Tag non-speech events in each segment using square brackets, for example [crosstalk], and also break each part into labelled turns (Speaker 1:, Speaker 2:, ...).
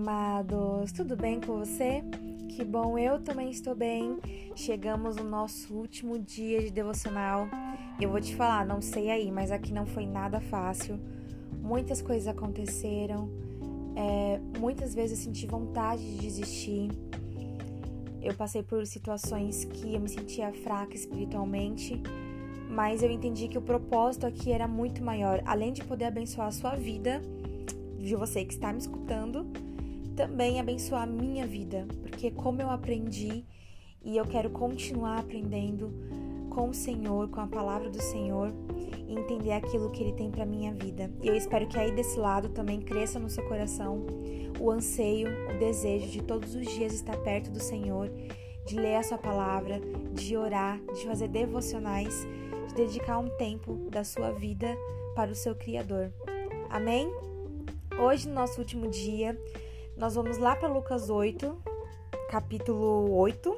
Speaker 1: amados! Tudo bem com você? Que bom, eu também estou bem. Chegamos no nosso último dia de devocional. Eu vou te falar, não sei aí, mas aqui não foi nada fácil. Muitas coisas aconteceram. É, muitas vezes eu senti vontade de desistir. Eu passei por situações que eu me sentia fraca espiritualmente, mas eu entendi que o propósito aqui era muito maior. Além de poder abençoar a sua vida, de você que está me escutando, também abençoar a minha vida, porque como eu aprendi e eu quero continuar aprendendo com o Senhor, com a palavra do Senhor e entender aquilo que ele tem para minha vida. E eu espero que aí desse lado também cresça no seu coração o anseio, o desejo de todos os dias estar perto do Senhor, de ler a sua palavra, de orar, de fazer devocionais, de dedicar um tempo da sua vida para o seu criador. Amém? Hoje, no nosso último dia, nós vamos lá para Lucas 8, capítulo 8,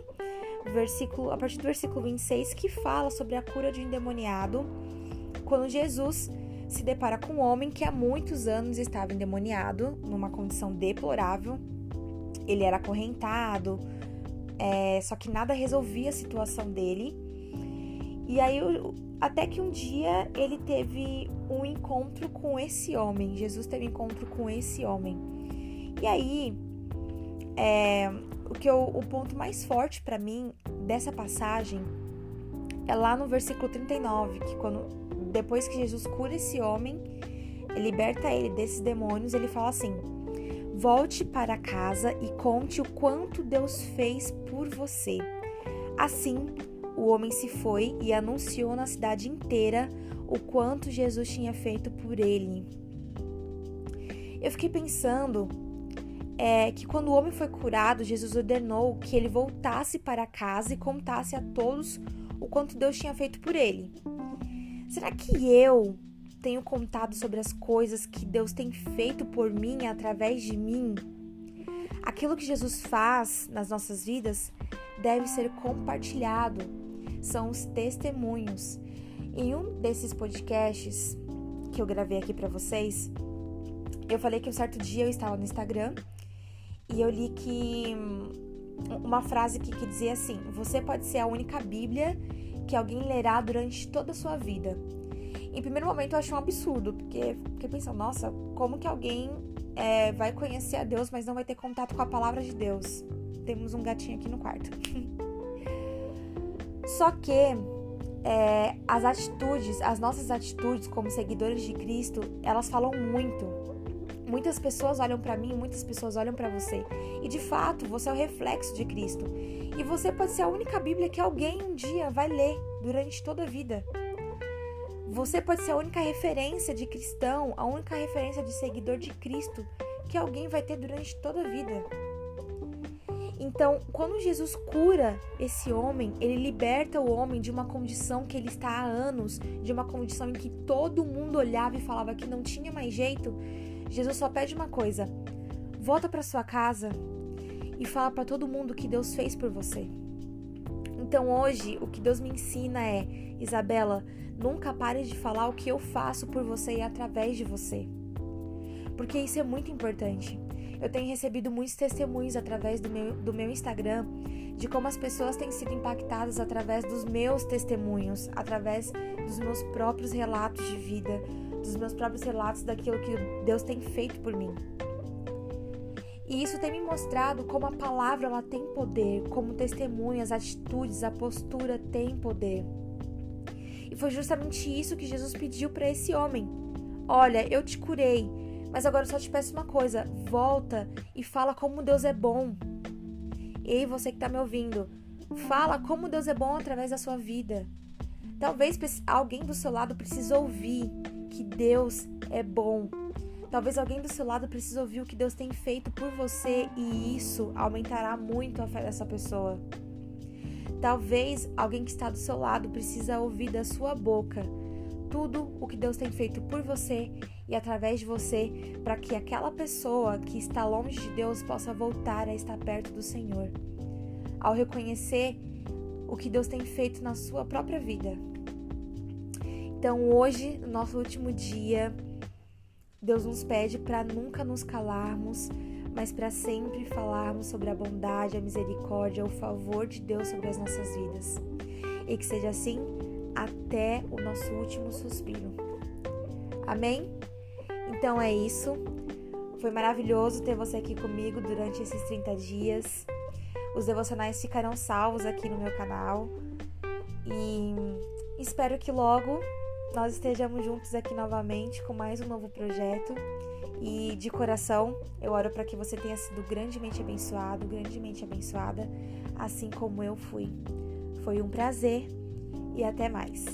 Speaker 1: versículo, a partir do versículo 26, que fala sobre a cura de um endemoniado, quando Jesus se depara com um homem que há muitos anos estava endemoniado, numa condição deplorável. Ele era acorrentado, é, só que nada resolvia a situação dele. E aí até que um dia ele teve um encontro com esse homem. Jesus teve encontro com esse homem. E aí, é, o que eu, o ponto mais forte para mim dessa passagem é lá no versículo 39, que quando depois que Jesus cura esse homem, liberta ele desses demônios, ele fala assim: Volte para casa e conte o quanto Deus fez por você. Assim, o homem se foi e anunciou na cidade inteira o quanto Jesus tinha feito por ele. Eu fiquei pensando é, que quando o homem foi curado, Jesus ordenou que ele voltasse para casa e contasse a todos o quanto Deus tinha feito por ele. Será que eu tenho contado sobre as coisas que Deus tem feito por mim através de mim? Aquilo que Jesus faz nas nossas vidas deve ser compartilhado. São os testemunhos. Em um desses podcasts que eu gravei aqui para vocês, eu falei que um certo dia eu estava no Instagram e eu li que hum, uma frase que, que dizia assim: Você pode ser a única Bíblia que alguém lerá durante toda a sua vida. Em primeiro momento eu achei um absurdo, porque fiquei pensando, nossa, como que alguém é, vai conhecer a Deus, mas não vai ter contato com a palavra de Deus? Temos um gatinho aqui no quarto. [laughs] Só que é, as atitudes, as nossas atitudes como seguidores de Cristo, elas falam muito. Muitas pessoas olham para mim, muitas pessoas olham para você. E de fato, você é o reflexo de Cristo. E você pode ser a única Bíblia que alguém um dia vai ler durante toda a vida. Você pode ser a única referência de cristão, a única referência de seguidor de Cristo que alguém vai ter durante toda a vida. Então, quando Jesus cura esse homem, ele liberta o homem de uma condição que ele está há anos, de uma condição em que todo mundo olhava e falava que não tinha mais jeito. Jesus só pede uma coisa: volta para sua casa e fala para todo mundo o que Deus fez por você. Então, hoje, o que Deus me ensina é: Isabela, nunca pare de falar o que eu faço por você e através de você. Porque isso é muito importante. Eu tenho recebido muitos testemunhos através do meu, do meu Instagram de como as pessoas têm sido impactadas através dos meus testemunhos, através dos meus próprios relatos de vida, dos meus próprios relatos daquilo que Deus tem feito por mim. E isso tem me mostrado como a palavra ela tem poder, como testemunho, as atitudes, a postura tem poder. E foi justamente isso que Jesus pediu para esse homem. Olha, eu te curei, mas agora eu só te peço uma coisa: volta e fala como Deus é bom. Ei, você que está me ouvindo, fala como Deus é bom através da sua vida. Talvez alguém do seu lado precise ouvir Deus é bom. Talvez alguém do seu lado precise ouvir o que Deus tem feito por você e isso aumentará muito a fé dessa pessoa. Talvez alguém que está do seu lado precisa ouvir da sua boca tudo o que Deus tem feito por você e através de você, para que aquela pessoa que está longe de Deus possa voltar a estar perto do Senhor. Ao reconhecer o que Deus tem feito na sua própria vida. Então, hoje, no nosso último dia, Deus nos pede para nunca nos calarmos, mas para sempre falarmos sobre a bondade, a misericórdia, o favor de Deus sobre as nossas vidas. E que seja assim até o nosso último suspiro. Amém? Então é isso. Foi maravilhoso ter você aqui comigo durante esses 30 dias. Os devocionais ficarão salvos aqui no meu canal. E espero que logo nós estejamos juntos aqui novamente com mais um novo projeto. E de coração, eu oro para que você tenha sido grandemente abençoado, grandemente abençoada, assim como eu fui. Foi um prazer e até mais.